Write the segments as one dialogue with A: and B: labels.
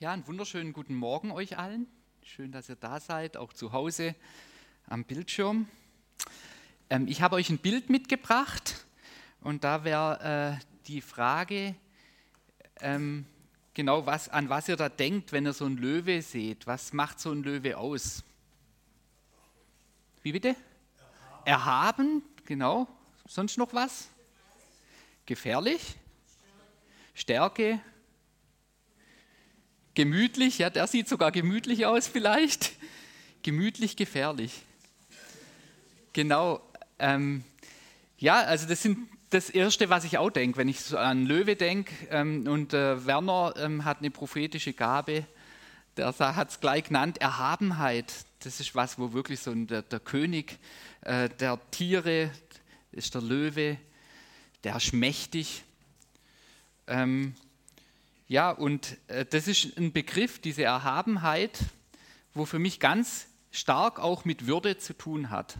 A: Ja, einen wunderschönen guten Morgen euch allen. Schön, dass ihr da seid, auch zu Hause am Bildschirm. Ähm, ich habe euch ein Bild mitgebracht und da wäre äh, die Frage, ähm, genau was, an was ihr da denkt, wenn ihr so einen Löwe seht. Was macht so ein Löwe aus? Wie bitte? Erhaben, Erhaben genau. Sonst noch was? Gefährlich? Stärke? Gemütlich, ja, der sieht sogar gemütlich aus vielleicht. Gemütlich, gefährlich. Genau. Ähm, ja, also das sind das Erste, was ich auch denke, wenn ich so an Löwe denke. Ähm, und äh, Werner ähm, hat eine prophetische Gabe, der hat es gleich genannt, Erhabenheit. Das ist was, wo wirklich so der, der König äh, der Tiere ist der Löwe, der ist mächtig. Ähm, ja, und äh, das ist ein Begriff, diese Erhabenheit, wo für mich ganz stark auch mit Würde zu tun hat.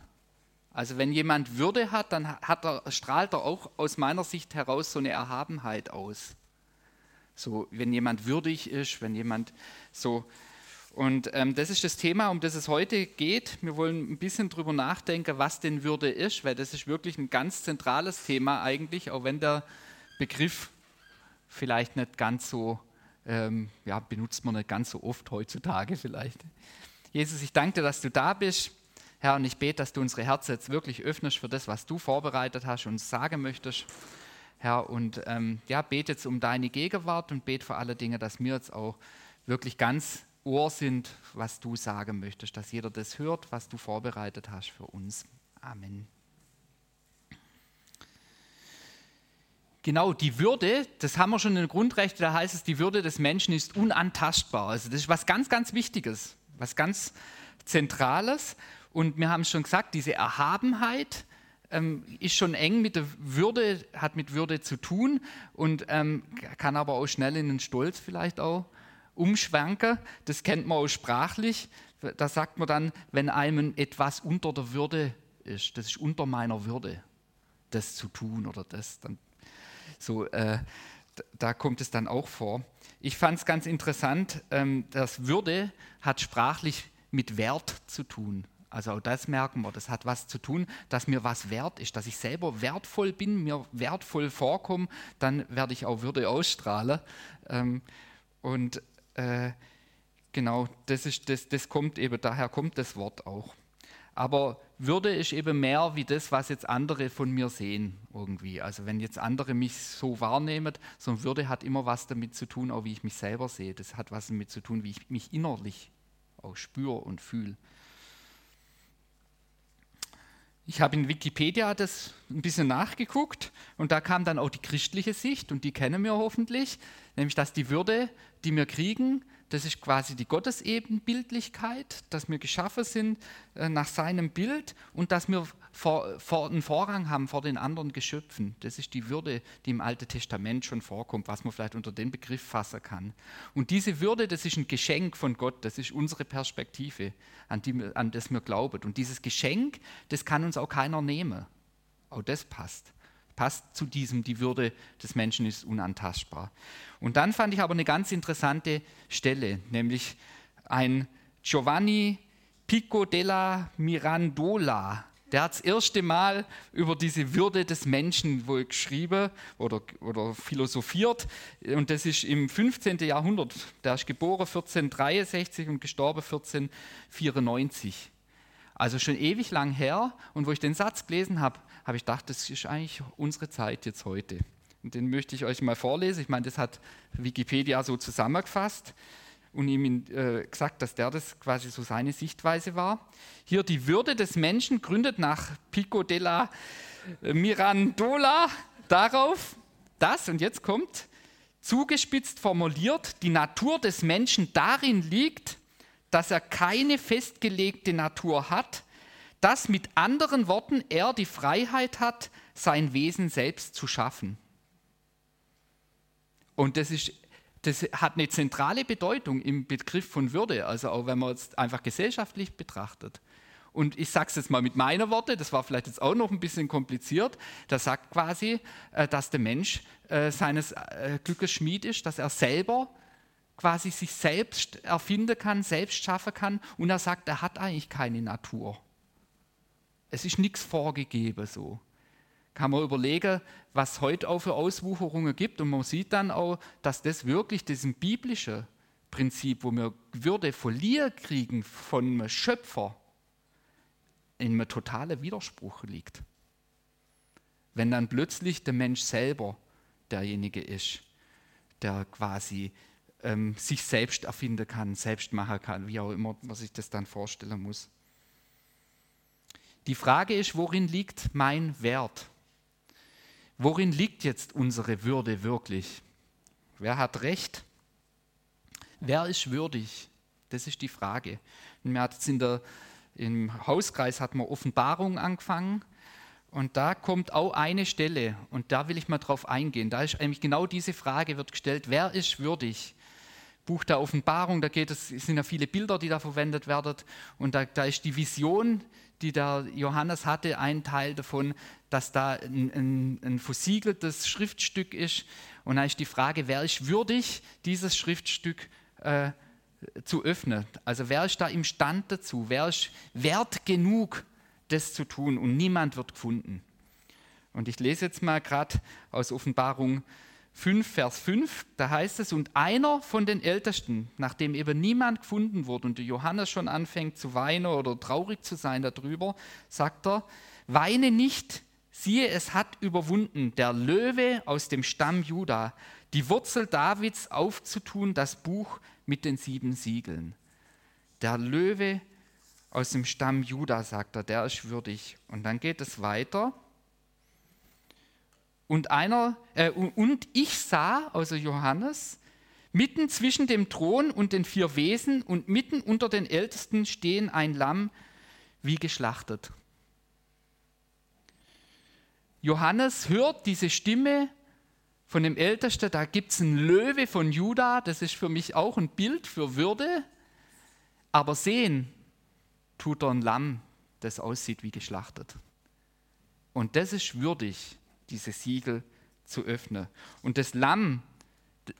A: Also wenn jemand Würde hat, dann hat er, strahlt er auch aus meiner Sicht heraus so eine Erhabenheit aus. So, wenn jemand würdig ist, wenn jemand so. Und ähm, das ist das Thema, um das es heute geht. Wir wollen ein bisschen drüber nachdenken, was denn Würde ist, weil das ist wirklich ein ganz zentrales Thema eigentlich, auch wenn der Begriff vielleicht nicht ganz so, ähm, ja, benutzt man nicht ganz so oft heutzutage vielleicht. Jesus, ich danke dir, dass du da bist. Herr, und ich bete, dass du unsere Herzen jetzt wirklich öffnest für das, was du vorbereitet hast und sagen möchtest. Herr, und ähm, ja, bete jetzt um deine Gegenwart und bete vor alle Dinge, dass wir jetzt auch wirklich ganz Ohr sind, was du sagen möchtest, dass jeder das hört, was du vorbereitet hast für uns. Amen. Genau, die Würde, das haben wir schon in den Grundrechten, da heißt es, die Würde des Menschen ist unantastbar. Also das ist was ganz, ganz Wichtiges, was ganz Zentrales. Und wir haben schon gesagt, diese Erhabenheit ähm, ist schon eng mit der Würde, hat mit Würde zu tun und ähm, kann aber auch schnell in den Stolz vielleicht auch umschwenken. Das kennt man auch sprachlich. Da sagt man dann, wenn einem etwas unter der Würde ist, das ist unter meiner Würde, das zu tun oder das, dann so, äh, da kommt es dann auch vor. Ich fand es ganz interessant, ähm, dass Würde hat sprachlich mit Wert zu tun. Also auch das merken wir, das hat was zu tun, dass mir was wert ist, dass ich selber wertvoll bin, mir wertvoll vorkomme, dann werde ich auch Würde ausstrahlen. Ähm, und äh, genau, das, ist, das, das kommt eben, daher kommt das Wort auch. Aber Würde ist eben mehr wie das, was jetzt andere von mir sehen irgendwie. Also wenn jetzt andere mich so wahrnehmen, so Würde hat immer was damit zu tun, auch wie ich mich selber sehe. Das hat was damit zu tun, wie ich mich innerlich auch spüre und fühle. Ich habe in Wikipedia das ein bisschen nachgeguckt und da kam dann auch die christliche Sicht und die kennen wir hoffentlich, nämlich dass die Würde, die wir kriegen, das ist quasi die Gottesebenbildlichkeit, dass wir geschaffen sind äh, nach seinem Bild und dass wir vor, vor, einen Vorrang haben vor den anderen Geschöpfen. Das ist die Würde, die im Alten Testament schon vorkommt, was man vielleicht unter den Begriff fassen kann. Und diese Würde, das ist ein Geschenk von Gott, das ist unsere Perspektive, an, die, an das wir glauben. Und dieses Geschenk, das kann uns auch keiner nehmen. Auch das passt passt zu diesem, die Würde des Menschen ist unantastbar. Und dann fand ich aber eine ganz interessante Stelle, nämlich ein Giovanni Pico della Mirandola. Der hat das erste Mal über diese Würde des Menschen wohl geschrieben oder, oder philosophiert. Und das ist im 15. Jahrhundert. Der ist geboren 1463 und gestorben 1494. Also schon ewig lang her. Und wo ich den Satz gelesen habe, habe ich gedacht, das ist eigentlich unsere Zeit jetzt heute. Und den möchte ich euch mal vorlesen. Ich meine, das hat Wikipedia so zusammengefasst und ihm äh, gesagt, dass der das quasi so seine Sichtweise war. Hier die Würde des Menschen gründet nach Pico della Mirandola darauf, dass, und jetzt kommt, zugespitzt formuliert, die Natur des Menschen darin liegt, dass er keine festgelegte Natur hat, dass mit anderen Worten er die Freiheit hat, sein Wesen selbst zu schaffen. Und das, ist, das hat eine zentrale Bedeutung im Begriff von Würde, also auch wenn man es einfach gesellschaftlich betrachtet. Und ich sage es jetzt mal mit meiner Worte, das war vielleicht jetzt auch noch ein bisschen kompliziert. Das sagt quasi, äh, dass der Mensch äh, seines äh, Glückes Schmied ist, dass er selber quasi sich selbst erfinden kann, selbst schaffen kann. Und er sagt, er hat eigentlich keine Natur. Es ist nichts vorgegeben so. Kann man überlegen, was heute auch für Auswucherungen gibt. Und man sieht dann auch, dass das wirklich diesem biblischen Prinzip, wo wir Würde verlieren kriegen von einem Schöpfer, in einem totalen Widerspruch liegt. Wenn dann plötzlich der Mensch selber derjenige ist, der quasi ähm, sich selbst erfinden kann, selbst machen kann, wie auch immer man sich das dann vorstellen muss. Die Frage ist, worin liegt mein Wert? Worin liegt jetzt unsere Würde wirklich? Wer hat Recht? Wer ist würdig? Das ist die Frage. Und hat in der, Im Hauskreis hat man Offenbarung angefangen und da kommt auch eine Stelle und da will ich mal drauf eingehen. Da ist eigentlich genau diese Frage wird gestellt, wer ist würdig? Buch der Offenbarung, da geht es, es sind ja viele Bilder, die da verwendet werden und da, da ist die Vision, die der Johannes hatte, ein Teil davon, dass da ein, ein, ein versiegeltes Schriftstück ist und da ist die Frage, wer ist würdig, dieses Schriftstück äh, zu öffnen? Also wer ist da imstand dazu? Wer ist wert genug, das zu tun und niemand wird gefunden. Und ich lese jetzt mal gerade aus Offenbarung 5, Vers 5, da heißt es, und einer von den Ältesten, nachdem eben niemand gefunden wurde und Johannes schon anfängt zu weinen oder traurig zu sein darüber, sagt er, weine nicht, siehe, es hat überwunden, der Löwe aus dem Stamm Juda, die Wurzel Davids aufzutun, das Buch mit den sieben Siegeln. Der Löwe aus dem Stamm Juda, sagt er, der ist würdig. Und dann geht es weiter. Und einer, äh, und ich sah, also Johannes, mitten zwischen dem Thron und den vier Wesen und mitten unter den Ältesten stehen ein Lamm wie geschlachtet. Johannes hört diese Stimme von dem Ältesten, da gibt es einen Löwe von Juda, das ist für mich auch ein Bild für Würde, aber sehen tut er ein Lamm, das aussieht wie geschlachtet. Und das ist würdig, diese Siegel zu öffnen. Und das Lamm,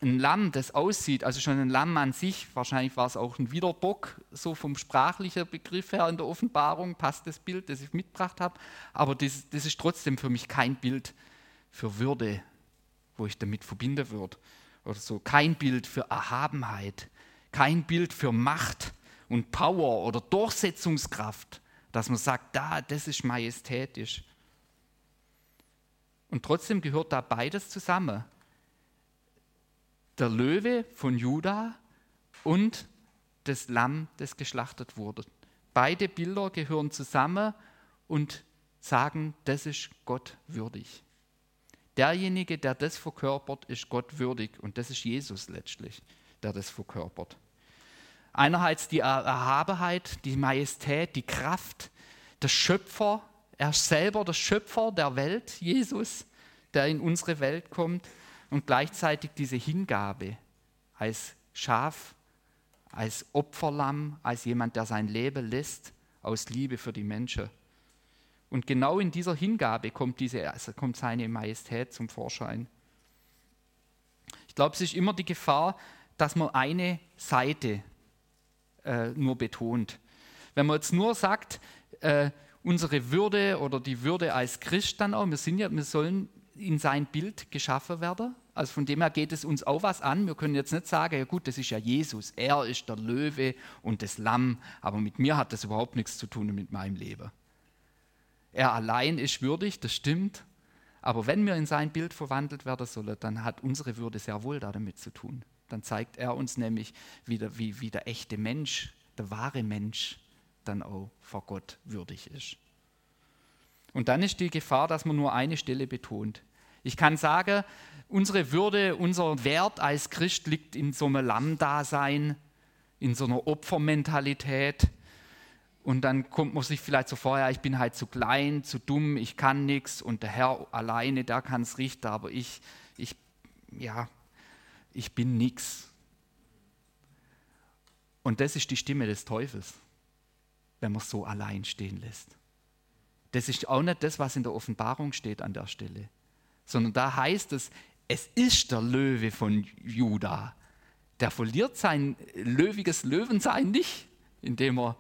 A: ein Lamm, das aussieht, also schon ein Lamm an sich, wahrscheinlich war es auch ein Widerbock, so vom sprachlichen Begriff her in der Offenbarung, passt das Bild, das ich mitgebracht habe, aber das, das ist trotzdem für mich kein Bild für Würde, wo ich damit verbinden würde. Oder so, kein Bild für Erhabenheit, kein Bild für Macht, und Power oder Durchsetzungskraft, dass man sagt, da, das ist majestätisch. Und trotzdem gehört da beides zusammen. Der Löwe von Juda und das Lamm, das geschlachtet wurde. Beide Bilder gehören zusammen und sagen, das ist Gott würdig. Derjenige, der das verkörpert, ist Gott würdig und das ist Jesus letztlich, der das verkörpert. Einerseits die Erhabenheit, die Majestät, die Kraft, der Schöpfer, er ist selber der Schöpfer der Welt, Jesus, der in unsere Welt kommt und gleichzeitig diese Hingabe als Schaf, als Opferlamm, als jemand, der sein Leben lässt aus Liebe für die Menschen. Und genau in dieser Hingabe kommt, diese, also kommt seine Majestät zum Vorschein. Ich glaube, es ist immer die Gefahr, dass man eine Seite äh, nur betont. Wenn man jetzt nur sagt, äh, unsere Würde oder die Würde als Christ dann auch, wir sind ja, wir sollen in sein Bild geschaffen werden. Also von dem her geht es uns auch was an. Wir können jetzt nicht sagen, ja gut, das ist ja Jesus, er ist der Löwe und das Lamm, aber mit mir hat das überhaupt nichts zu tun mit meinem Leben. Er allein ist würdig, das stimmt, aber wenn wir in sein Bild verwandelt werden sollen, dann hat unsere Würde sehr wohl damit zu tun. Dann zeigt er uns nämlich, wie der, wie, wie der echte Mensch, der wahre Mensch, dann auch vor Gott würdig ist. Und dann ist die Gefahr, dass man nur eine Stelle betont. Ich kann sagen, unsere Würde, unser Wert als Christ liegt in so einem Lammdasein, in so einer Opfermentalität. Und dann kommt man sich vielleicht so vor, ja, ich bin halt zu klein, zu dumm, ich kann nichts und der Herr alleine, der kann es richten, aber ich, ich, ja, ich bin nichts. Und das ist die Stimme des Teufels, wenn man es so allein stehen lässt. Das ist auch nicht das, was in der Offenbarung steht an der Stelle, sondern da heißt es, es ist der Löwe von Juda, der verliert sein löwiges Löwensein nicht, indem er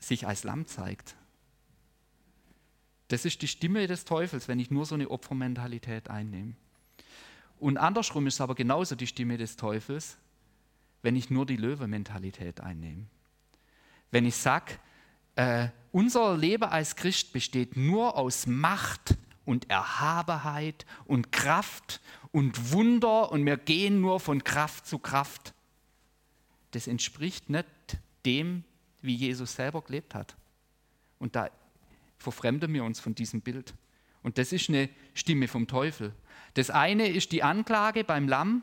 A: sich als Lamm zeigt. Das ist die Stimme des Teufels, wenn ich nur so eine Opfermentalität einnehme. Und andersrum ist es aber genauso die Stimme des Teufels, wenn ich nur die Löwe-Mentalität einnehme. Wenn ich sage, äh, unser Leben als Christ besteht nur aus Macht und Erhabenheit und Kraft und Wunder und wir gehen nur von Kraft zu Kraft. Das entspricht nicht dem, wie Jesus selber gelebt hat. Und da verfremden wir uns von diesem Bild. Und das ist eine Stimme vom Teufel. Das eine ist die Anklage beim Lamm,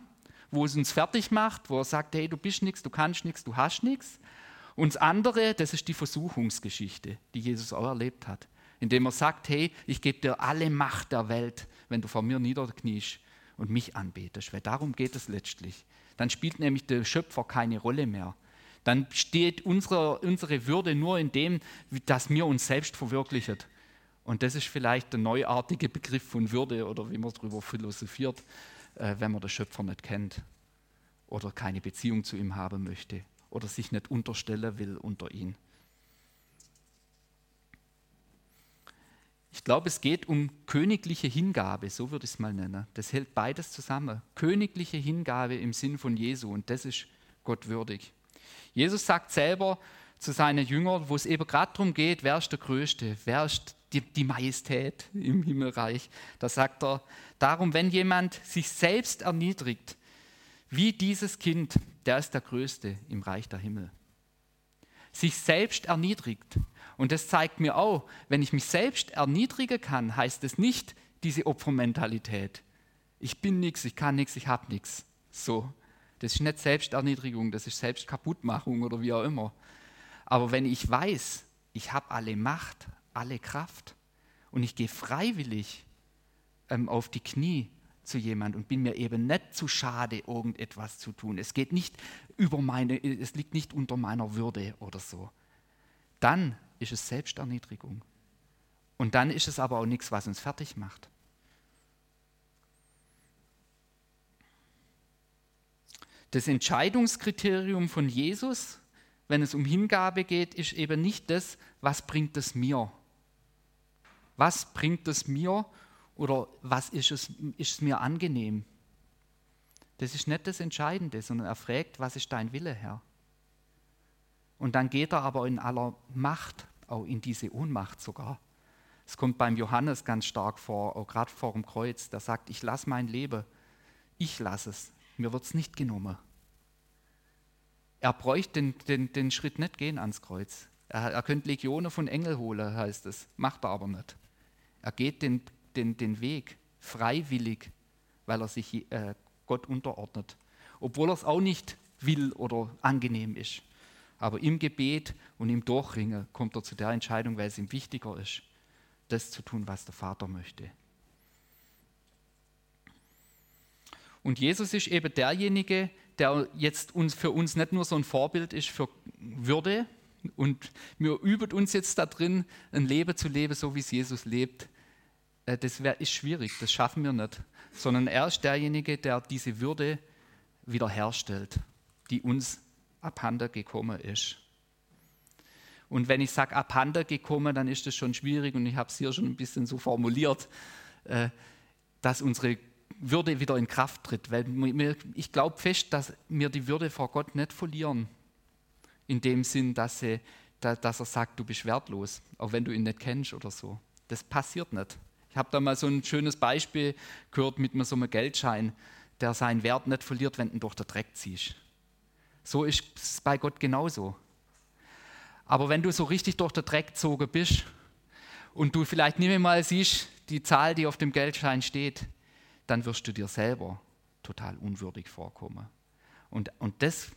A: wo es uns fertig macht, wo er sagt, hey, du bist nichts, du kannst nichts, du hast nichts. Und das andere, das ist die Versuchungsgeschichte, die Jesus auch erlebt hat, indem er sagt, hey, ich gebe dir alle Macht der Welt, wenn du vor mir niederkniest und mich anbetest, weil darum geht es letztlich. Dann spielt nämlich der Schöpfer keine Rolle mehr. Dann steht unsere, unsere Würde nur in dem, dass wir uns selbst verwirklichen. Und das ist vielleicht der neuartige Begriff von Würde oder wie man darüber philosophiert, äh, wenn man den Schöpfer nicht kennt oder keine Beziehung zu ihm haben möchte oder sich nicht unterstellen will unter ihn. Ich glaube, es geht um königliche Hingabe, so würde ich es mal nennen. Das hält beides zusammen. Königliche Hingabe im Sinn von Jesu und das ist Gott würdig. Jesus sagt selber zu seinen Jüngern, wo es eben gerade darum geht, wer ist der Größte, wer ist die, die Majestät im Himmelreich. Da sagt er, darum, wenn jemand sich selbst erniedrigt, wie dieses Kind, der ist der Größte im Reich der Himmel. Sich selbst erniedrigt. Und das zeigt mir auch, wenn ich mich selbst erniedrigen kann, heißt es nicht diese Opfermentalität. Ich bin nichts, ich kann nichts, ich habe nichts. So. Das ist nicht Selbsterniedrigung, das ist Selbstkaputtmachung oder wie auch immer. Aber wenn ich weiß, ich habe alle Macht, alle Kraft und ich gehe freiwillig ähm, auf die Knie zu jemand und bin mir eben nicht zu schade, irgendetwas zu tun. Es geht nicht über meine, es liegt nicht unter meiner Würde oder so. Dann ist es Selbsterniedrigung. Und dann ist es aber auch nichts, was uns fertig macht. Das Entscheidungskriterium von Jesus, wenn es um Hingabe geht, ist eben nicht das, was bringt es mir. Was bringt es mir oder was ist es, ist es mir angenehm? Das ist nicht das Entscheidende, sondern er fragt, was ist dein Wille, Herr? Und dann geht er aber in aller Macht, auch in diese Ohnmacht sogar. Es kommt beim Johannes ganz stark vor, auch gerade vor dem Kreuz, der sagt, ich lasse mein Leben, ich lasse es, mir wird es nicht genommen. Er bräuchte den, den, den Schritt nicht gehen ans Kreuz. Er, er könnte Legionen von Engel holen, heißt es, macht er aber nicht. Er geht den den, den Weg freiwillig, weil er sich äh, Gott unterordnet. Obwohl er es auch nicht will oder angenehm ist. Aber im Gebet und im Durchringen kommt er zu der Entscheidung, weil es ihm wichtiger ist, das zu tun, was der Vater möchte. Und Jesus ist eben derjenige, der jetzt uns, für uns nicht nur so ein Vorbild ist für Würde und wir üben uns jetzt da drin, ein Leben zu leben, so wie es Jesus lebt, äh, das wär, ist schwierig, das schaffen wir nicht, sondern er ist derjenige, der diese Würde wiederherstellt, die uns abhanden gekommen ist. Und wenn ich sage abhanden gekommen, dann ist das schon schwierig und ich habe es hier schon ein bisschen so formuliert, äh, dass unsere Würde wieder in Kraft tritt. Weil ich glaube fest, dass wir die Würde vor Gott nicht verlieren. In dem Sinn, dass, sie, dass er sagt, du bist wertlos, auch wenn du ihn nicht kennst oder so. Das passiert nicht. Ich habe da mal so ein schönes Beispiel gehört mit so einem Geldschein, der seinen Wert nicht verliert, wenn du ihn durch den Dreck ziehst. So ist es bei Gott genauso. Aber wenn du so richtig durch den Dreck gezogen bist und du vielleicht nicht mehr mal siehst, die Zahl, die auf dem Geldschein steht, dann wirst du dir selber total unwürdig vorkommen. Und, und das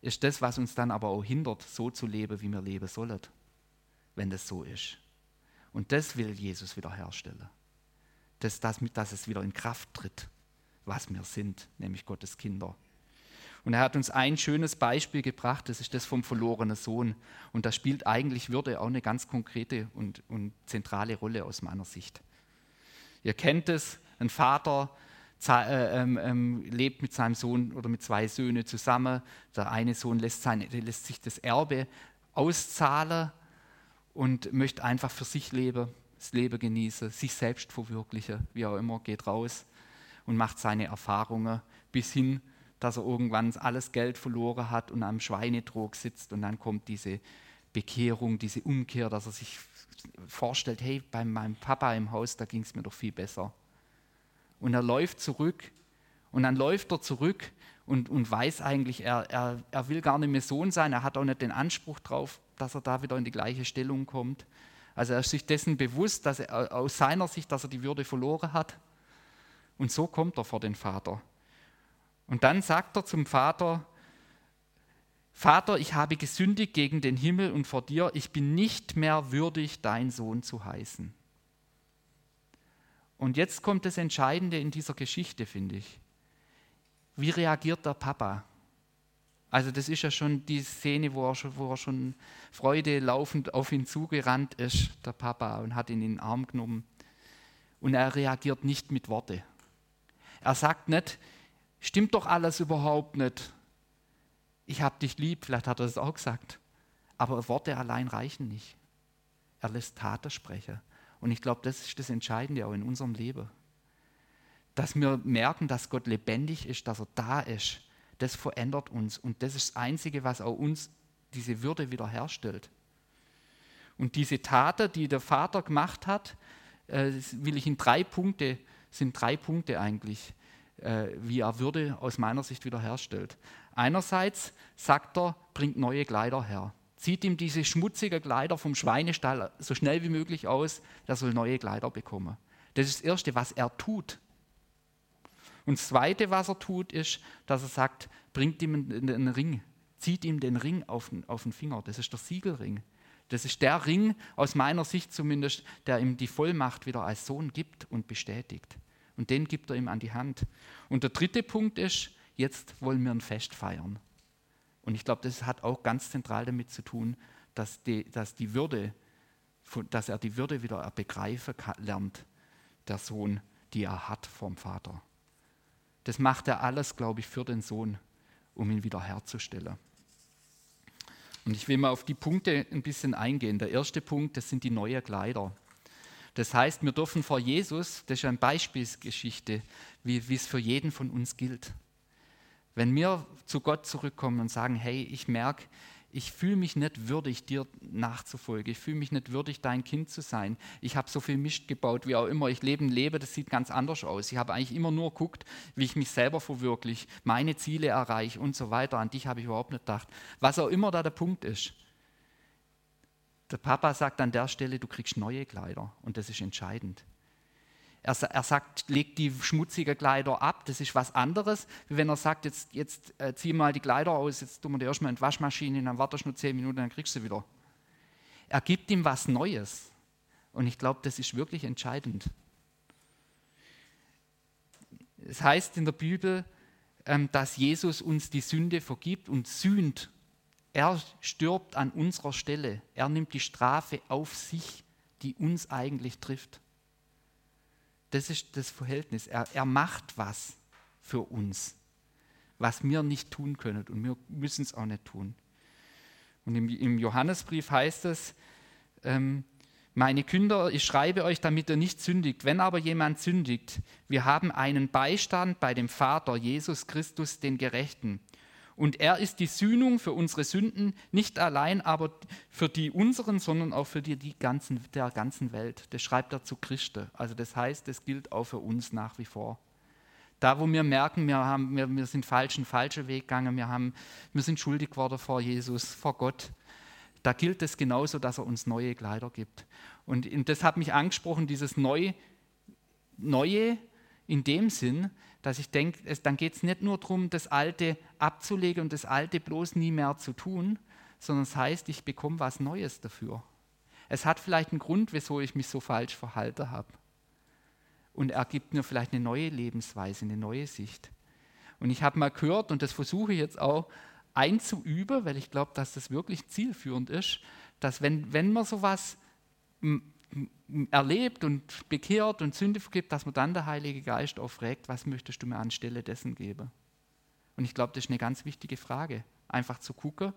A: ist das, was uns dann aber auch hindert, so zu leben, wie wir leben sollen, wenn das so ist. Und das will Jesus wiederherstellen. Das, das, dass es wieder in Kraft tritt, was wir sind, nämlich Gottes Kinder. Und er hat uns ein schönes Beispiel gebracht, das ist das vom verlorenen Sohn. Und da spielt eigentlich Würde auch eine ganz konkrete und, und zentrale Rolle aus meiner Sicht. Ihr kennt es, ein Vater, äh, ähm, ähm, lebt mit seinem Sohn oder mit zwei Söhnen zusammen. Der eine Sohn lässt, seine, lässt sich das Erbe auszahlen und möchte einfach für sich leben, das Leben genießen, sich selbst verwirklichen, wie auch immer, geht raus und macht seine Erfahrungen bis hin, dass er irgendwann alles Geld verloren hat und am Schweinetrog sitzt und dann kommt diese Bekehrung, diese Umkehr, dass er sich vorstellt, hey, bei meinem Papa im Haus, da ging es mir doch viel besser. Und er läuft zurück und dann läuft er zurück und, und weiß eigentlich, er, er, er will gar nicht mehr Sohn sein, er hat auch nicht den Anspruch drauf, dass er da wieder in die gleiche Stellung kommt. Also er ist sich dessen bewusst, dass er aus seiner Sicht, dass er die Würde verloren hat. Und so kommt er vor den Vater. Und dann sagt er zum Vater, Vater, ich habe gesündigt gegen den Himmel und vor dir, ich bin nicht mehr würdig, dein Sohn zu heißen. Und jetzt kommt das Entscheidende in dieser Geschichte, finde ich. Wie reagiert der Papa? Also das ist ja schon die Szene, wo er schon, wo er schon Freude laufend auf ihn zugerannt ist, der Papa, und hat ihn in den Arm genommen. Und er reagiert nicht mit Worte. Er sagt nicht, stimmt doch alles überhaupt nicht. Ich habe dich lieb, vielleicht hat er das auch gesagt. Aber Worte allein reichen nicht. Er lässt Taten sprechen. Und ich glaube, das ist das Entscheidende auch in unserem Leben. Dass wir merken, dass Gott lebendig ist, dass er da ist. Das verändert uns. Und das ist das Einzige, was auch uns diese Würde wiederherstellt. Und diese Taten, die der Vater gemacht hat, äh, will ich in drei Punkte, sind drei Punkte eigentlich, äh, wie er Würde aus meiner Sicht wiederherstellt. Einerseits sagt er, bringt neue Kleider her. Zieht ihm diese schmutzigen Kleider vom Schweinestall so schnell wie möglich aus, er soll neue Kleider bekommen. Das ist das Erste, was er tut. Und das Zweite, was er tut, ist, dass er sagt, bringt ihm einen Ring, zieht ihm den Ring auf den, auf den Finger. Das ist der Siegelring. Das ist der Ring, aus meiner Sicht zumindest, der ihm die Vollmacht wieder als Sohn gibt und bestätigt. Und den gibt er ihm an die Hand. Und der dritte Punkt ist, jetzt wollen wir ein Fest feiern. Und ich glaube, das hat auch ganz zentral damit zu tun, dass die, dass die Würde, dass er die Würde wieder begreifen lernt, der Sohn, die er hat vom Vater. Das macht er alles, glaube ich, für den Sohn, um ihn wieder herzustellen. Und ich will mal auf die Punkte ein bisschen eingehen. Der erste Punkt, das sind die neuen Kleider. Das heißt, wir dürfen vor Jesus, das ist eine Beispielsgeschichte, wie, wie es für jeden von uns gilt. Wenn wir zu Gott zurückkommen und sagen, hey, ich merke, ich fühle mich nicht würdig, dir nachzufolgen. Ich fühle mich nicht würdig, dein Kind zu sein. Ich habe so viel Mist gebaut, wie auch immer. Ich lebe ein Leben, das sieht ganz anders aus. Ich habe eigentlich immer nur geguckt, wie ich mich selber verwirkliche, meine Ziele erreiche und so weiter. An dich habe ich überhaupt nicht gedacht. Was auch immer da der Punkt ist. Der Papa sagt an der Stelle, du kriegst neue Kleider und das ist entscheidend. Er, er sagt, leg die schmutzigen Kleider ab, das ist was anderes, wie wenn er sagt, jetzt, jetzt äh, zieh mal die Kleider aus, jetzt tun wir die erstmal in die Waschmaschine, dann wartest du nur zehn Minuten, dann kriegst du sie wieder. Er gibt ihm was Neues. Und ich glaube, das ist wirklich entscheidend. Es heißt in der Bibel, ähm, dass Jesus uns die Sünde vergibt und sühnt er stirbt an unserer Stelle. Er nimmt die Strafe auf sich, die uns eigentlich trifft. Das ist das Verhältnis. Er, er macht was für uns, was wir nicht tun können und wir müssen es auch nicht tun. Und im, im Johannesbrief heißt es, ähm, meine Kinder, ich schreibe euch, damit ihr nicht sündigt. Wenn aber jemand sündigt, wir haben einen Beistand bei dem Vater, Jesus Christus, den Gerechten. Und er ist die Sühnung für unsere Sünden, nicht allein aber für die unseren, sondern auch für die, die ganzen, der ganzen Welt. Das schreibt er zu Christen. Also das heißt, das gilt auch für uns nach wie vor. Da, wo wir merken, wir, haben, wir, wir sind falschen, falschen Weg gegangen, wir, haben, wir sind schuldig geworden vor Jesus, vor Gott, da gilt es genauso, dass er uns neue Kleider gibt. Und das hat mich angesprochen, dieses Neu, Neue in dem Sinn, dass ich denke, dann geht es nicht nur darum, das Alte abzulegen und das Alte bloß nie mehr zu tun, sondern es heißt, ich bekomme was Neues dafür. Es hat vielleicht einen Grund, wieso ich mich so falsch verhalten habe. Und er gibt mir vielleicht eine neue Lebensweise, eine neue Sicht. Und ich habe mal gehört, und das versuche ich jetzt auch einzuüben, weil ich glaube, dass das wirklich zielführend ist, dass wenn, wenn man sowas erlebt und bekehrt und Sünde vergibt, dass man dann der Heilige Geist auch fragt, was möchtest du mir anstelle dessen geben? Und ich glaube, das ist eine ganz wichtige Frage, einfach zu gucken,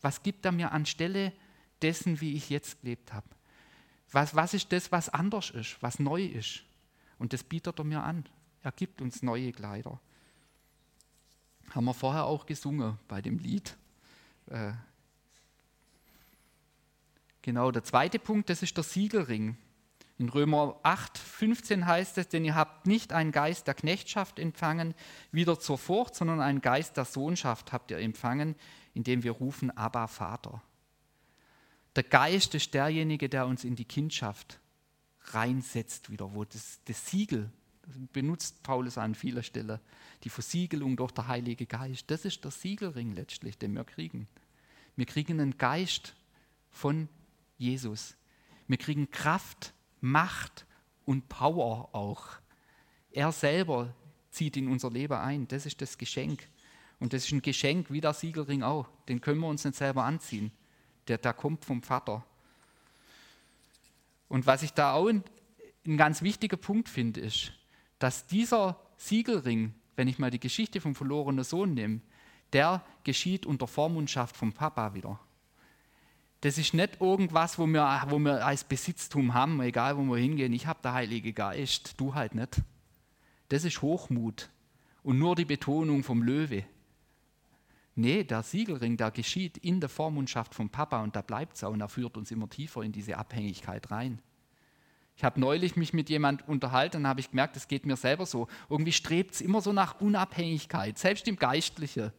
A: was gibt er mir anstelle dessen, wie ich jetzt gelebt habe? Was, was ist das, was anders ist, was neu ist? Und das bietet er mir an. Er gibt uns neue Kleider. Haben wir vorher auch gesungen bei dem Lied. Äh, genau, der zweite Punkt, das ist der Siegelring. In Römer 8, 15 heißt es, denn ihr habt nicht einen Geist der Knechtschaft empfangen, wieder zur Furcht, sondern einen Geist der Sohnschaft habt ihr empfangen, indem wir rufen, Abba, Vater. Der Geist ist derjenige, der uns in die Kindschaft reinsetzt wieder, wo das, das Siegel, das benutzt Paulus an vieler Stelle, die Versiegelung durch den Heiligen Geist, das ist der Siegelring letztlich, den wir kriegen. Wir kriegen einen Geist von Jesus. Wir kriegen Kraft, Macht und Power auch. Er selber zieht in unser Leben ein. Das ist das Geschenk. Und das ist ein Geschenk wie der Siegelring auch. Den können wir uns nicht selber anziehen. Der, der kommt vom Vater. Und was ich da auch ein, ein ganz wichtiger Punkt finde, ist, dass dieser Siegelring, wenn ich mal die Geschichte vom verlorenen Sohn nehme, der geschieht unter Vormundschaft vom Papa wieder. Das ist nicht irgendwas, wo wir, wo wir als Besitztum haben, egal wo wir hingehen. Ich habe der Heilige Geist, du halt nicht. Das ist Hochmut und nur die Betonung vom Löwe. Nee, der Siegelring, der geschieht in der Vormundschaft vom Papa und da bleibt es auch und er führt uns immer tiefer in diese Abhängigkeit rein. Ich habe neulich mich mit jemand unterhalten und habe ich gemerkt, es geht mir selber so. Irgendwie strebt es immer so nach Unabhängigkeit, selbst im Geistlichen.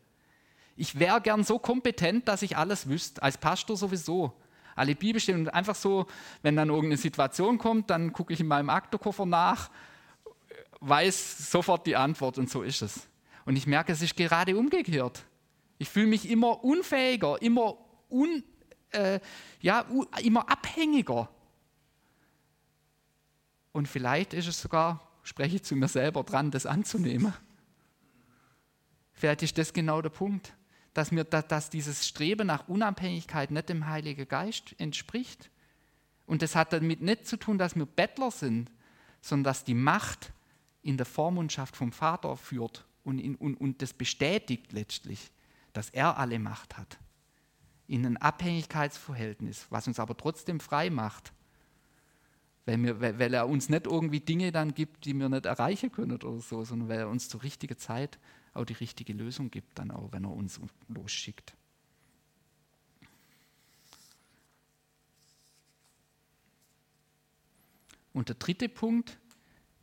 A: Ich wäre gern so kompetent, dass ich alles wüsste, als Pastor sowieso. Alle Bibelstellen und einfach so, wenn dann irgendeine Situation kommt, dann gucke ich in meinem Aktekoffer nach, weiß sofort die Antwort und so ist es. Und ich merke, es ist gerade umgekehrt. Ich fühle mich immer unfähiger, immer, un, äh, ja, immer abhängiger. Und vielleicht ist es sogar, spreche ich zu mir selber dran, das anzunehmen. Vielleicht ist das genau der Punkt dass, mir, dass dieses Streben nach Unabhängigkeit nicht dem Heiligen Geist entspricht. Und das hat damit nicht zu tun, dass wir Bettler sind, sondern dass die Macht in der Vormundschaft vom Vater führt und, in, und, und das bestätigt letztlich, dass er alle Macht hat. In ein Abhängigkeitsverhältnis, was uns aber trotzdem frei macht, weil, wir, weil er uns nicht irgendwie Dinge dann gibt, die wir nicht erreichen können oder so, sondern weil er uns zur richtigen Zeit auch die richtige Lösung gibt, dann auch, wenn er uns losschickt. Und der dritte Punkt,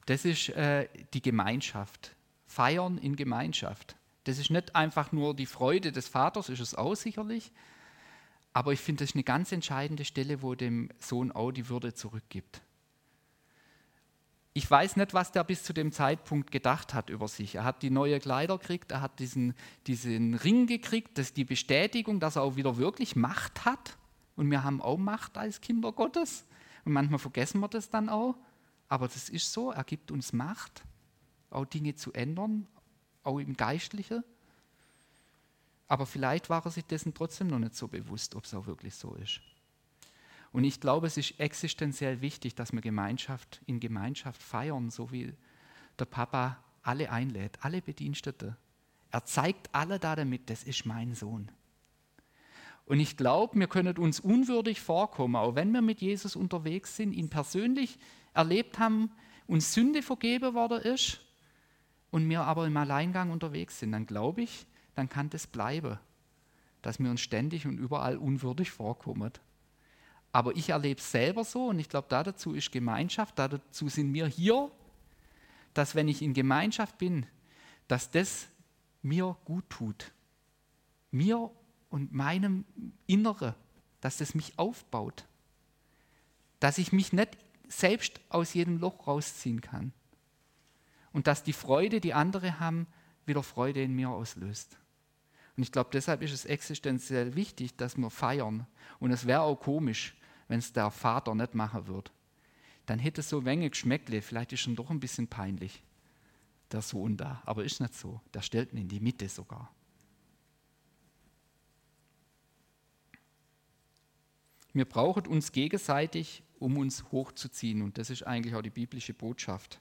A: das ist äh, die Gemeinschaft. Feiern in Gemeinschaft. Das ist nicht einfach nur die Freude des Vaters, ist es auch sicherlich, aber ich finde, das ist eine ganz entscheidende Stelle, wo dem Sohn auch die Würde zurückgibt ich weiß nicht, was der bis zu dem Zeitpunkt gedacht hat über sich. Er hat die neue Kleider gekriegt, er hat diesen, diesen Ring gekriegt, das ist die Bestätigung, dass er auch wieder wirklich Macht hat. Und wir haben auch Macht als Kinder Gottes. Und manchmal vergessen wir das dann auch. Aber das ist so, er gibt uns Macht, auch Dinge zu ändern, auch im Geistlichen. Aber vielleicht war er sich dessen trotzdem noch nicht so bewusst, ob es auch wirklich so ist. Und ich glaube, es ist existenziell wichtig, dass wir Gemeinschaft in Gemeinschaft feiern, so wie der Papa alle einlädt, alle Bedienstete. Er zeigt alle da damit, das ist mein Sohn. Und ich glaube, wir können uns unwürdig vorkommen, auch wenn wir mit Jesus unterwegs sind, ihn persönlich erlebt haben, uns Sünde vergeben worden ist und wir aber im Alleingang unterwegs sind, dann glaube ich, dann kann das bleiben, dass wir uns ständig und überall unwürdig vorkommen. Aber ich erlebe es selber so und ich glaube, dazu ist Gemeinschaft, dazu sind wir hier, dass wenn ich in Gemeinschaft bin, dass das mir gut tut. Mir und meinem Inneren, dass das mich aufbaut. Dass ich mich nicht selbst aus jedem Loch rausziehen kann. Und dass die Freude, die andere haben, wieder Freude in mir auslöst. Und ich glaube, deshalb ist es existenziell wichtig, dass wir feiern. Und es wäre auch komisch, wenn es der Vater nicht machen würde. Dann hätte es so wenig Geschmäckle, vielleicht ist schon doch ein bisschen peinlich, der Sohn da. Aber ist nicht so. Der stellt ihn in die Mitte sogar. Wir brauchen uns gegenseitig um uns hochzuziehen. Und das ist eigentlich auch die biblische Botschaft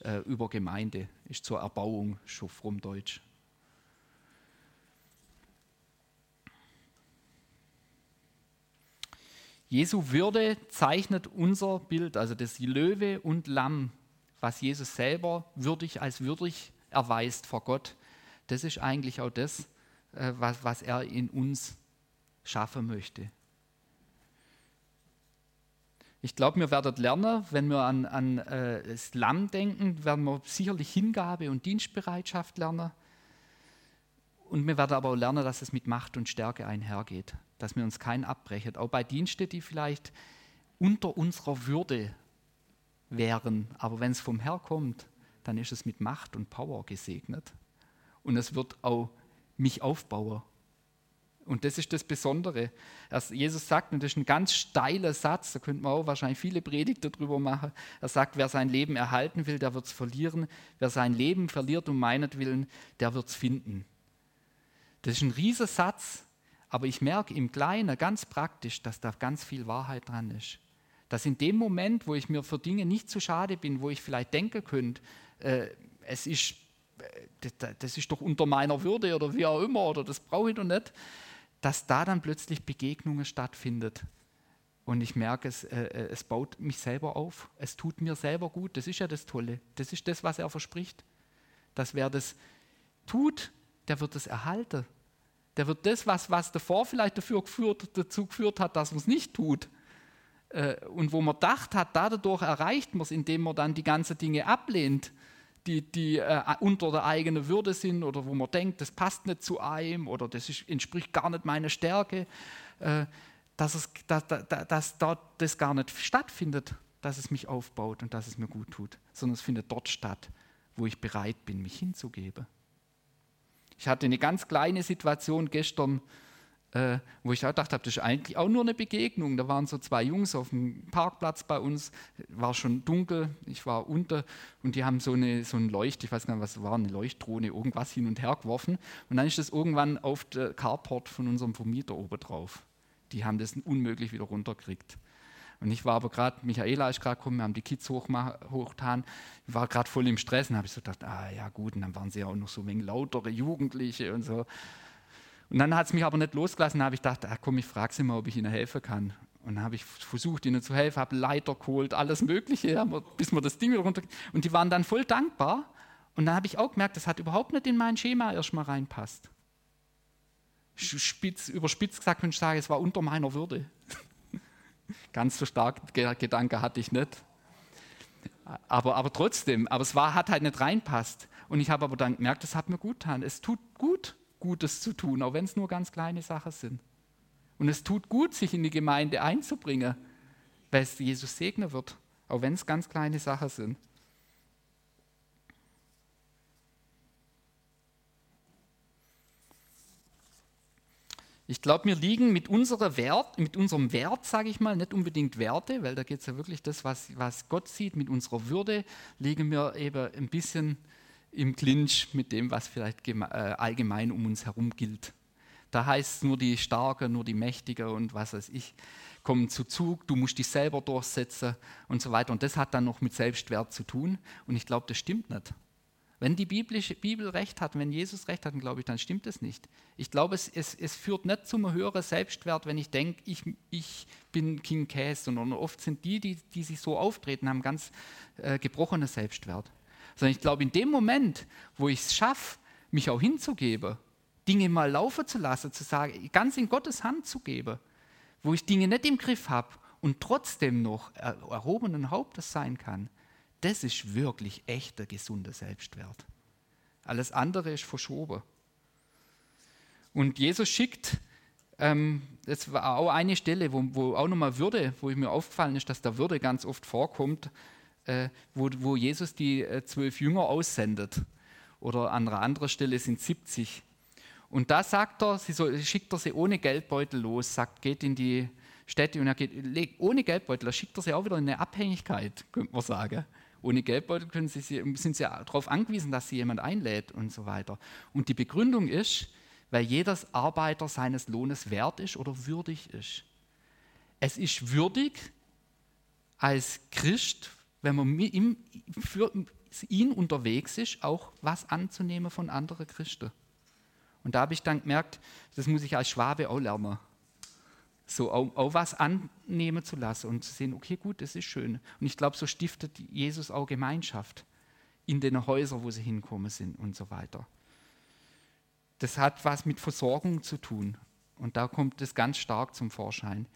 A: äh, über Gemeinde, ist zur Erbauung, schon fromm Deutsch. Jesu Würde zeichnet unser Bild, also das Löwe und Lamm, was Jesus selber würdig als würdig erweist vor Gott. Das ist eigentlich auch das, äh, was, was er in uns schaffen möchte. Ich glaube, wir werden lernen, wenn wir an, an äh, das Lamm denken, werden wir sicherlich Hingabe und Dienstbereitschaft lernen. Und wir werden aber auch lernen, dass es mit Macht und Stärke einhergeht, dass wir uns keinen abbrechen. Auch bei Diensten, die vielleicht unter unserer Würde wären, aber wenn es vom Herr kommt, dann ist es mit Macht und Power gesegnet. Und es wird auch mich aufbauen. Und das ist das Besondere. Jesus sagt, und das ist ein ganz steiler Satz, da könnte man auch wahrscheinlich viele Predigten darüber machen. Er sagt, wer sein Leben erhalten will, der wird es verlieren. Wer sein Leben verliert um meinetwillen, der wird es finden. Das ist ein riesiger Satz, aber ich merke im Kleinen ganz praktisch, dass da ganz viel Wahrheit dran ist. Dass in dem Moment, wo ich mir für Dinge nicht zu schade bin, wo ich vielleicht denken könnte, äh, es ist, äh, das ist doch unter meiner Würde oder wie auch immer, oder das brauche ich doch nicht, dass da dann plötzlich Begegnungen stattfindet. Und ich merke, es, äh, äh, es baut mich selber auf, es tut mir selber gut. Das ist ja das Tolle. Das ist das, was er verspricht. Dass wer das tut, der wird es erhalten. Der wird das, was, was davor vielleicht dafür geführt, dazu geführt hat, dass man es nicht tut, äh, und wo man gedacht hat, dadurch erreicht man es, indem man dann die ganzen Dinge ablehnt, die, die äh, unter der eigenen Würde sind oder wo man denkt, das passt nicht zu einem oder das ist, entspricht gar nicht meiner Stärke, äh, dass, es, dass, dass, dass dort das gar nicht stattfindet, dass es mich aufbaut und dass es mir gut tut, sondern es findet dort statt, wo ich bereit bin, mich hinzugeben. Ich hatte eine ganz kleine Situation gestern, äh, wo ich auch gedacht habe, das ist eigentlich auch nur eine Begegnung. Da waren so zwei Jungs auf dem Parkplatz bei uns, war schon dunkel, ich war unter und die haben so eine so ein Leucht, ich weiß gar nicht, was war, eine Leuchtdrohne, irgendwas hin und her geworfen und dann ist das irgendwann auf der Carport von unserem Vermieter oben drauf. Die haben das unmöglich wieder runtergekriegt. Und ich war aber gerade, Michaela ist gerade gekommen, wir haben die Kids hochgetan, ich war gerade voll im Stress und habe ich so gedacht, ah ja gut, und dann waren sie ja auch noch so ein wenig lautere Jugendliche und so. Und dann hat es mich aber nicht losgelassen, da habe ich gedacht, ah, komm, ich frage sie mal, ob ich ihnen helfen kann. Und dann habe ich versucht, ihnen zu helfen, habe Leiter geholt, alles Mögliche, bis wir das Ding wieder runter. Und die waren dann voll dankbar. Und dann habe ich auch gemerkt, das hat überhaupt nicht in mein Schema erstmal reinpasst. Spitz, überspitzt gesagt könnte ich sagen, es war unter meiner Würde. Ganz so stark Gedanke hatte ich nicht. Aber, aber trotzdem, aber es war, hat halt nicht reinpasst. Und ich habe aber dann gemerkt, es hat mir gut getan. Es tut gut, Gutes zu tun, auch wenn es nur ganz kleine Sachen sind. Und es tut gut, sich in die Gemeinde einzubringen, weil es Jesus segnen wird, auch wenn es ganz kleine Sachen sind. Ich glaube, wir liegen mit, Wert, mit unserem Wert, sage ich mal, nicht unbedingt Werte, weil da geht es ja wirklich das, was, was Gott sieht, mit unserer Würde, liegen wir eben ein bisschen im Clinch mit dem, was vielleicht äh, allgemein um uns herum gilt. Da heißt es nur die Starke, nur die Mächtige und was weiß ich, kommen zu Zug, du musst dich selber durchsetzen und so weiter. Und das hat dann noch mit Selbstwert zu tun. Und ich glaube, das stimmt nicht. Wenn die Biblische, Bibel recht hat, wenn Jesus recht hat, glaube ich, dann stimmt es nicht. Ich glaube, es, es, es führt nicht zum höheren Selbstwert, wenn ich denke, ich, ich bin King Käse, sondern oft sind die, die, die sich so auftreten, haben ganz äh, gebrochenes Selbstwert. Sondern ich glaube, in dem Moment, wo ich es schaffe, mich auch hinzugeben, Dinge mal laufen zu lassen, zu sagen, ganz in Gottes Hand zu geben, wo ich Dinge nicht im Griff habe und trotzdem noch erhobenen Hauptes sein kann, das ist wirklich echter gesunder Selbstwert. Alles andere ist verschoben. Und Jesus schickt, ähm, das war auch eine Stelle, wo, wo auch nochmal Würde, wo mir aufgefallen ist, dass da Würde ganz oft vorkommt, äh, wo, wo, Jesus die äh, zwölf Jünger aussendet. Oder an einer anderen Stelle sind 70. Und da sagt er, sie soll, schickt er sie ohne Geldbeutel los, sagt, geht in die Städte und er geht ohne Geldbeutel, da schickt er sie auch wieder in eine Abhängigkeit, könnte man sagen. Ohne Geldbeutel können sie, sind sie darauf angewiesen, dass sie jemand einlädt und so weiter. Und die Begründung ist, weil jeder Arbeiter seines Lohnes wert ist oder würdig ist. Es ist würdig, als Christ, wenn man für ihn unterwegs ist, auch was anzunehmen von anderen Christen. Und da habe ich dann gemerkt, das muss ich als Schwabe auch lernen. So auch, auch, was annehmen zu lassen und zu sehen, okay, gut, das ist schön. Und ich glaube, so stiftet Jesus auch Gemeinschaft in den Häusern, wo sie hinkommen sind und so weiter. Das hat was mit Versorgung zu tun. Und da kommt es ganz stark zum Vorschein.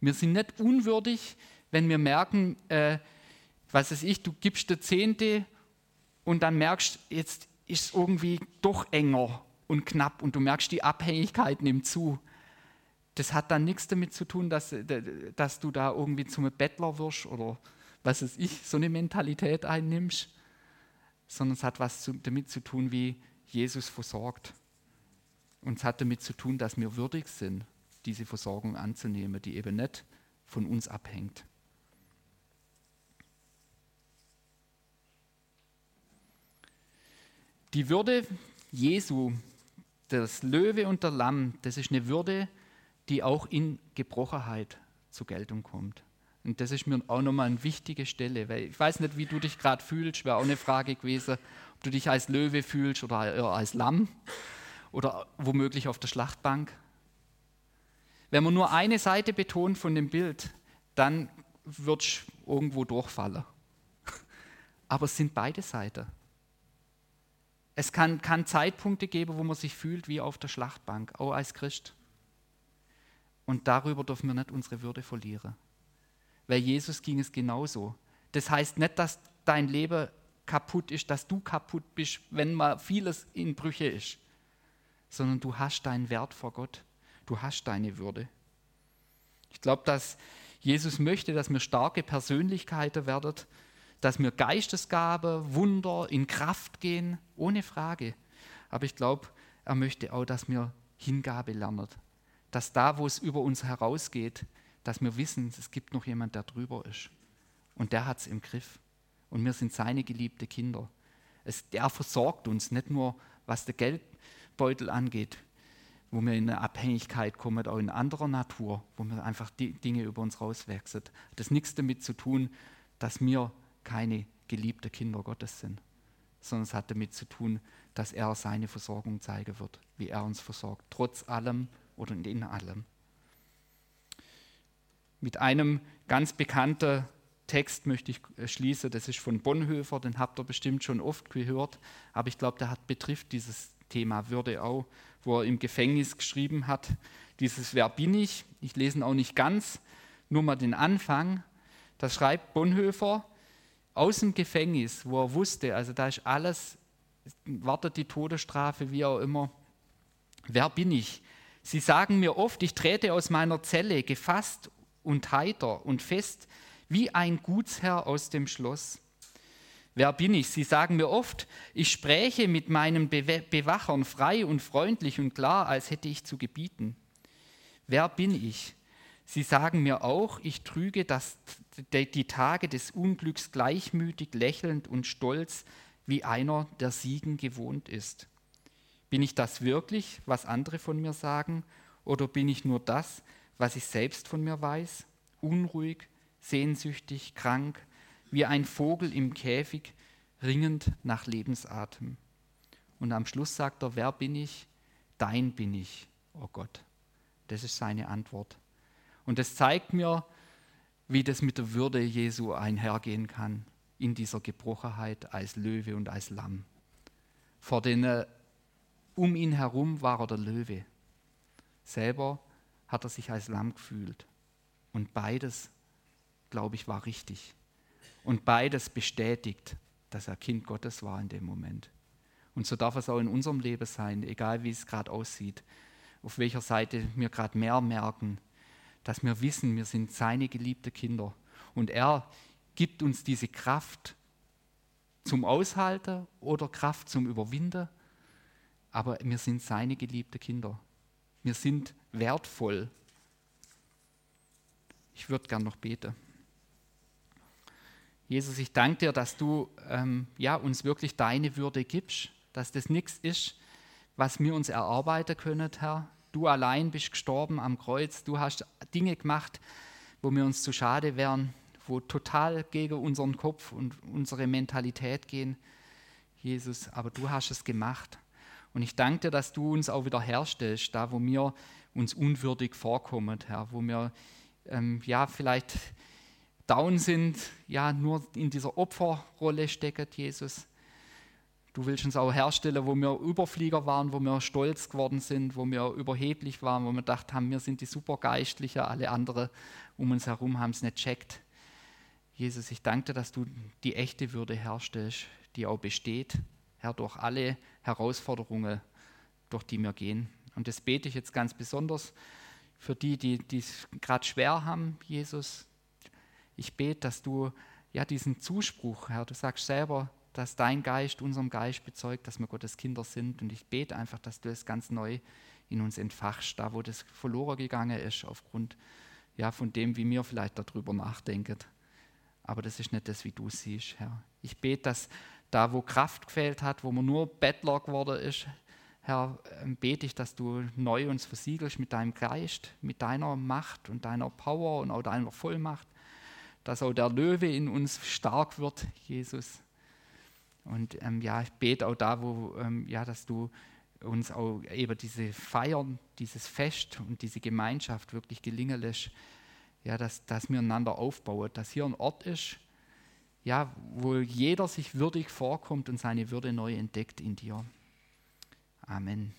A: Wir sind nicht unwürdig, wenn wir merken, äh, was weiß ich, du gibst der Zehnte und dann merkst, jetzt ist es irgendwie doch enger und knapp und du merkst, die Abhängigkeit nimmt zu. Das hat dann nichts damit zu tun, dass, dass du da irgendwie zum Bettler wirst oder was weiß ich, so eine Mentalität einnimmst, sondern es hat was zu, damit zu tun, wie Jesus versorgt. Und es hat damit zu tun, dass wir würdig sind, diese Versorgung anzunehmen, die eben nicht von uns abhängt. Die Würde Jesu, das Löwe und der Lamm, das ist eine Würde, die auch in Gebrochenheit zur Geltung kommt. Und das ist mir auch nochmal eine wichtige Stelle, weil ich weiß nicht, wie du dich gerade fühlst, wäre auch eine Frage gewesen, ob du dich als Löwe fühlst oder als Lamm oder womöglich auf der Schlachtbank. Wenn man nur eine Seite betont von dem Bild, dann wird es irgendwo durchfallen. Aber es sind beide Seiten. Es kann, kann Zeitpunkte geben, wo man sich fühlt wie auf der Schlachtbank, auch als Christ. Und darüber dürfen wir nicht unsere Würde verlieren. Weil Jesus ging es genauso. Das heißt nicht, dass dein Leben kaputt ist, dass du kaputt bist, wenn mal vieles in Brüche ist sondern du hast deinen Wert vor Gott. Du hast deine Würde. Ich glaube, dass Jesus möchte, dass wir starke Persönlichkeiten werden, dass wir Geistesgabe, Wunder in Kraft gehen, ohne Frage. Aber ich glaube, er möchte auch, dass wir Hingabe lernen. Dass da, wo es über uns herausgeht, dass wir wissen, es gibt noch jemand, der drüber ist. Und der hat es im Griff. Und wir sind seine geliebte Kinder. Es, der versorgt uns nicht nur, was der Geld, Geldbeutel angeht, wo wir in eine Abhängigkeit kommen, auch in anderer Natur, wo wir einfach die Dinge über uns rauswechseln. Das hat nichts damit zu tun, dass wir keine geliebten Kinder Gottes sind, sondern es hat damit zu tun, dass er seine Versorgung zeigen wird, wie er uns versorgt, trotz allem oder in allem. Mit einem ganz bekannten Text möchte ich äh, schließen, das ist von Bonhoeffer, den habt ihr bestimmt schon oft gehört, aber ich glaube, der hat, betrifft dieses Thema Würde auch, wo er im Gefängnis geschrieben hat, dieses Wer bin ich? Ich lese ihn auch nicht ganz, nur mal den Anfang. Da schreibt Bonhoeffer aus dem Gefängnis, wo er wusste, also da ist alles, wartet die Todesstrafe, wie auch immer. Wer bin ich? Sie sagen mir oft, ich trete aus meiner Zelle gefasst und heiter und fest wie ein Gutsherr aus dem Schloss. Wer bin ich? Sie sagen mir oft, ich spräche mit meinen Bewachern frei und freundlich und klar, als hätte ich zu gebieten. Wer bin ich? Sie sagen mir auch, ich trüge das, die Tage des Unglücks gleichmütig, lächelnd und stolz, wie einer, der Siegen gewohnt ist. Bin ich das wirklich, was andere von mir sagen, oder bin ich nur das, was ich selbst von mir weiß? Unruhig, sehnsüchtig, krank, wie ein Vogel im Käfig, ringend nach Lebensatem. Und am Schluss sagt er, wer bin ich? Dein bin ich, oh Gott. Das ist seine Antwort. Und das zeigt mir, wie das mit der Würde Jesu einhergehen kann, in dieser Gebrochenheit als Löwe und als Lamm. Vor den, um ihn herum war er der Löwe. Selber hat er sich als Lamm gefühlt. Und beides, glaube ich, war richtig. Und beides bestätigt, dass er Kind Gottes war in dem Moment. Und so darf es auch in unserem Leben sein, egal wie es gerade aussieht, auf welcher Seite wir gerade mehr merken, dass wir wissen, wir sind seine geliebten Kinder. Und er gibt uns diese Kraft zum Aushalten oder Kraft zum Überwinden, aber wir sind seine geliebten Kinder. Wir sind wertvoll. Ich würde gern noch beten. Jesus, ich danke dir, dass du ähm, ja, uns wirklich deine Würde gibst, dass das nichts ist, was wir uns erarbeiten können, Herr. Du allein bist gestorben am Kreuz, du hast Dinge gemacht, wo wir uns zu schade wären, wo total gegen unseren Kopf und unsere Mentalität gehen, Jesus, aber du hast es gemacht. Und ich danke dir, dass du uns auch wieder herstellst, da wo wir uns unwürdig vorkommen, Herr, wo wir ähm, ja vielleicht down sind, ja nur in dieser Opferrolle stecken, Jesus. Du willst uns auch herstellen, wo wir Überflieger waren, wo wir stolz geworden sind, wo wir überheblich waren, wo wir gedacht haben, wir sind die Supergeistlichen, alle anderen um uns herum haben es nicht checkt. Jesus, ich danke dir, dass du die echte Würde herstellst, die auch besteht, Herr, durch alle Herausforderungen, durch die wir gehen. Und das bete ich jetzt ganz besonders für die, die es gerade schwer haben, Jesus. Ich bete, dass du ja diesen Zuspruch, Herr, du sagst selber, dass dein Geist unserem Geist bezeugt, dass wir Gottes Kinder sind. Und ich bete einfach, dass du es ganz neu in uns entfachst, da wo das verloren gegangen ist, aufgrund ja, von dem, wie wir vielleicht darüber nachdenken. Aber das ist nicht das, wie du siehst, Herr. Ich bete, dass da, wo Kraft gefehlt hat, wo man nur Bettler geworden ist, Herr, ähm, bete ich, dass du neu uns versiegelst mit deinem Geist, mit deiner Macht und deiner Power und auch deiner Vollmacht, dass auch der Löwe in uns stark wird, Jesus. Und ähm, ja, ich bete auch da, wo, ähm, ja, dass du uns auch eben diese Feiern, dieses Fest und diese Gemeinschaft wirklich gelingen lässt, ja, dass, dass wir einander aufbauen, dass hier ein Ort ist, ja, wo jeder sich würdig vorkommt und seine Würde neu entdeckt in dir. Amen.